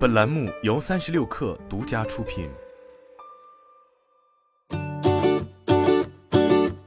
本栏目由三十六氪独家出品。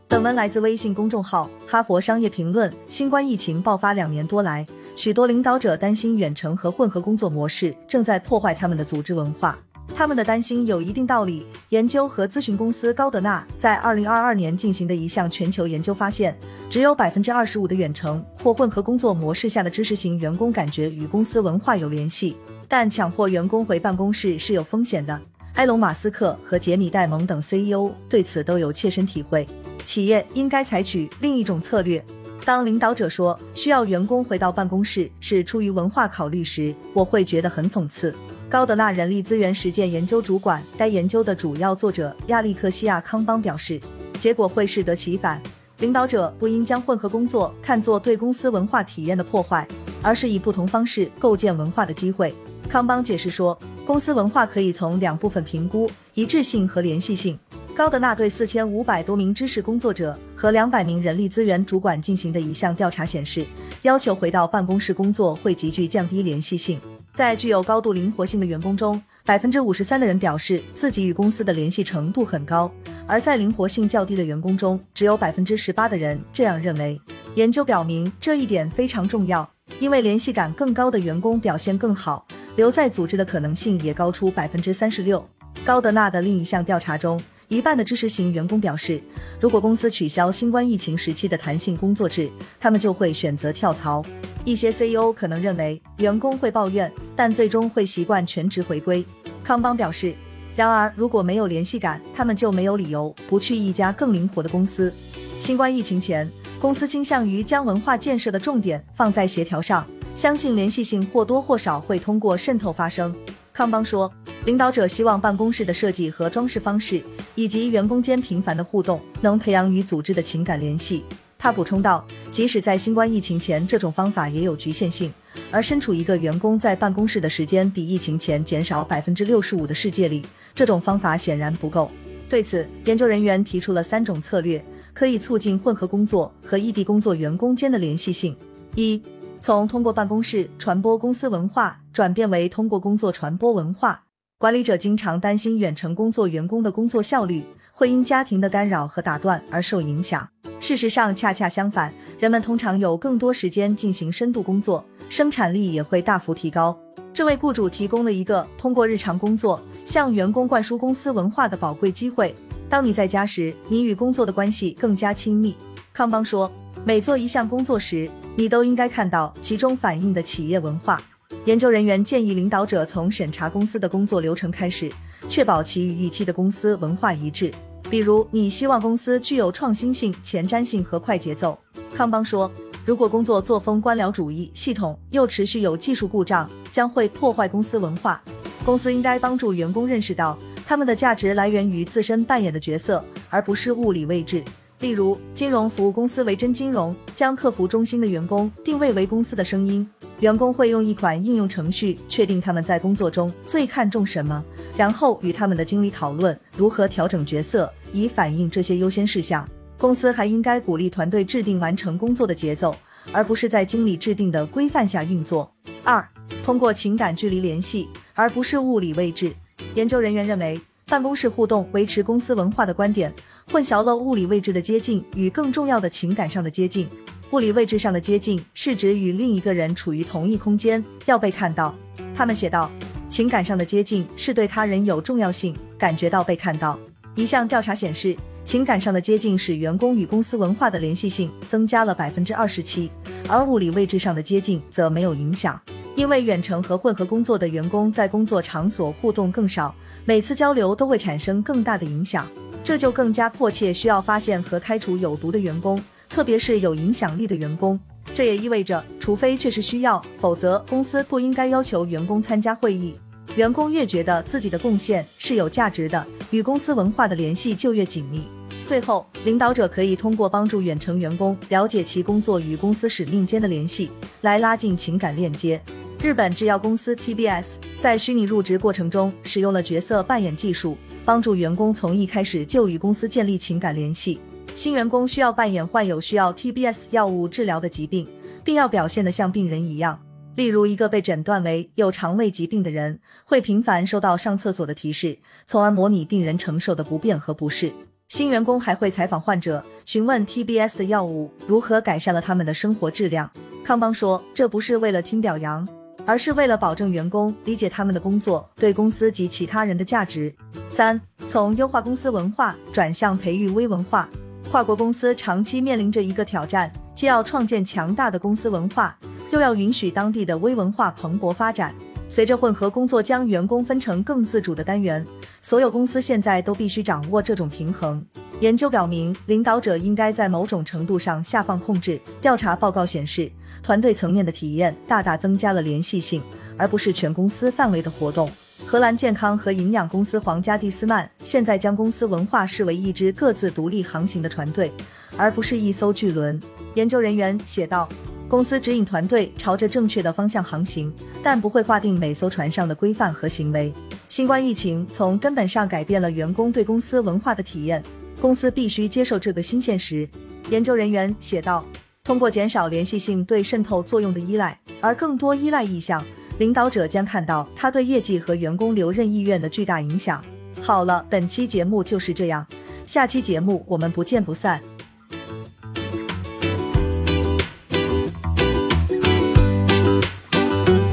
本文来自微信公众号《哈佛商业评论》。新冠疫情爆发两年多来，许多领导者担心远程和混合工作模式正在破坏他们的组织文化。他们的担心有一定道理。研究和咨询公司高德纳在二零二二年进行的一项全球研究发现，只有百分之二十五的远程或混合工作模式下的知识型员工感觉与公司文化有联系。但强迫员工回办公室是有风险的。埃隆·马斯克和杰米·戴蒙等 CEO 对此都有切身体会。企业应该采取另一种策略。当领导者说需要员工回到办公室是出于文化考虑时，我会觉得很讽刺。高德纳人力资源实践研究主管、该研究的主要作者亚历克西亚·康邦表示，结果会适得其反。领导者不应将混合工作看作对公司文化体验的破坏，而是以不同方式构建文化的机会。康邦解释说，公司文化可以从两部分评估：一致性和联系性。高德纳对四千五百多名知识工作者和两百名人力资源主管进行的一项调查显示，要求回到办公室工作会急剧降低联系性。在具有高度灵活性的员工中，百分之五十三的人表示自己与公司的联系程度很高；而在灵活性较低的员工中，只有百分之十八的人这样认为。研究表明这一点非常重要，因为联系感更高的员工表现更好，留在组织的可能性也高出百分之三十六。高德纳的另一项调查中，一半的知识型员工表示，如果公司取消新冠疫情时期的弹性工作制，他们就会选择跳槽。一些 CEO 可能认为员工会抱怨，但最终会习惯全职回归。康邦表示，然而如果没有联系感，他们就没有理由不去一家更灵活的公司。新冠疫情前，公司倾向于将文化建设的重点放在协调上，相信联系性或多或少会通过渗透发生。康邦说，领导者希望办公室的设计和装饰方式，以及员工间频繁的互动，能培养与组织的情感联系。他补充道，即使在新冠疫情前，这种方法也有局限性。而身处一个员工在办公室的时间比疫情前减少百分之六十五的世界里，这种方法显然不够。对此，研究人员提出了三种策略，可以促进混合工作和异地工作员工间的联系性：一、从通过办公室传播公司文化转变为通过工作传播文化。管理者经常担心远程工作员工的工作效率会因家庭的干扰和打断而受影响。事实上，恰恰相反，人们通常有更多时间进行深度工作，生产力也会大幅提高。这为雇主提供了一个通过日常工作向员工灌输公司文化的宝贵机会。当你在家时，你与工作的关系更加亲密。康邦说，每做一项工作时，你都应该看到其中反映的企业文化。研究人员建议领导者从审查公司的工作流程开始，确保其与预期的公司文化一致。比如，你希望公司具有创新性、前瞻性和快节奏。康邦说，如果工作作风官僚主义、系统又持续有技术故障，将会破坏公司文化。公司应该帮助员工认识到，他们的价值来源于自身扮演的角色，而不是物理位置。例如，金融服务公司维珍金融将客服中心的员工定位为公司的声音。员工会用一款应用程序确定他们在工作中最看重什么，然后与他们的经理讨论如何调整角色，以反映这些优先事项。公司还应该鼓励团队制定完成工作的节奏，而不是在经理制定的规范下运作。二，通过情感距离联系，而不是物理位置。研究人员认为，办公室互动维持公司文化的观点。混淆了物理位置的接近与更重要的情感上的接近。物理位置上的接近是指与另一个人处于同一空间，要被看到。他们写道：情感上的接近是对他人有重要性，感觉到被看到。一项调查显示，情感上的接近使员工与公司文化的联系性增加了百分之二十七，而物理位置上的接近则没有影响。因为远程和混合工作的员工在工作场所互动更少，每次交流都会产生更大的影响。这就更加迫切需要发现和开除有毒的员工，特别是有影响力的员工。这也意味着，除非确实需要，否则公司不应该要求员工参加会议。员工越觉得自己的贡献是有价值的，与公司文化的联系就越紧密。最后，领导者可以通过帮助远程员工了解其工作与公司使命间的联系，来拉近情感链接。日本制药公司 TBS 在虚拟入职过程中使用了角色扮演技术。帮助员工从一开始就与公司建立情感联系。新员工需要扮演患有需要 TBS 药物治疗的疾病，并要表现得像病人一样。例如，一个被诊断为有肠胃疾病的人，会频繁收到上厕所的提示，从而模拟病人承受的不便和不适。新员工还会采访患者，询问 TBS 的药物如何改善了他们的生活质量。康邦说，这不是为了听表扬，而是为了保证员工理解他们的工作对公司及其他人的价值。三，从优化公司文化转向培育微文化，跨国公司长期面临着一个挑战，既要创建强大的公司文化。又要允许当地的微文化蓬勃发展。随着混合工作将员工分成更自主的单元，所有公司现在都必须掌握这种平衡。研究表明，领导者应该在某种程度上下放控制。调查报告显示，团队层面的体验大大增加了联系性，而不是全公司范围的活动。荷兰健康和营养公司皇家蒂斯曼现在将公司文化视为一支各自独立航行的船队，而不是一艘巨轮。研究人员写道。公司指引团队朝着正确的方向航行，但不会划定每艘船上的规范和行为。新冠疫情从根本上改变了员工对公司文化的体验，公司必须接受这个新现实。研究人员写道：“通过减少联系性对渗透作用的依赖，而更多依赖意向，领导者将看到他对业绩和员工留任意愿的巨大影响。”好了，本期节目就是这样，下期节目我们不见不散。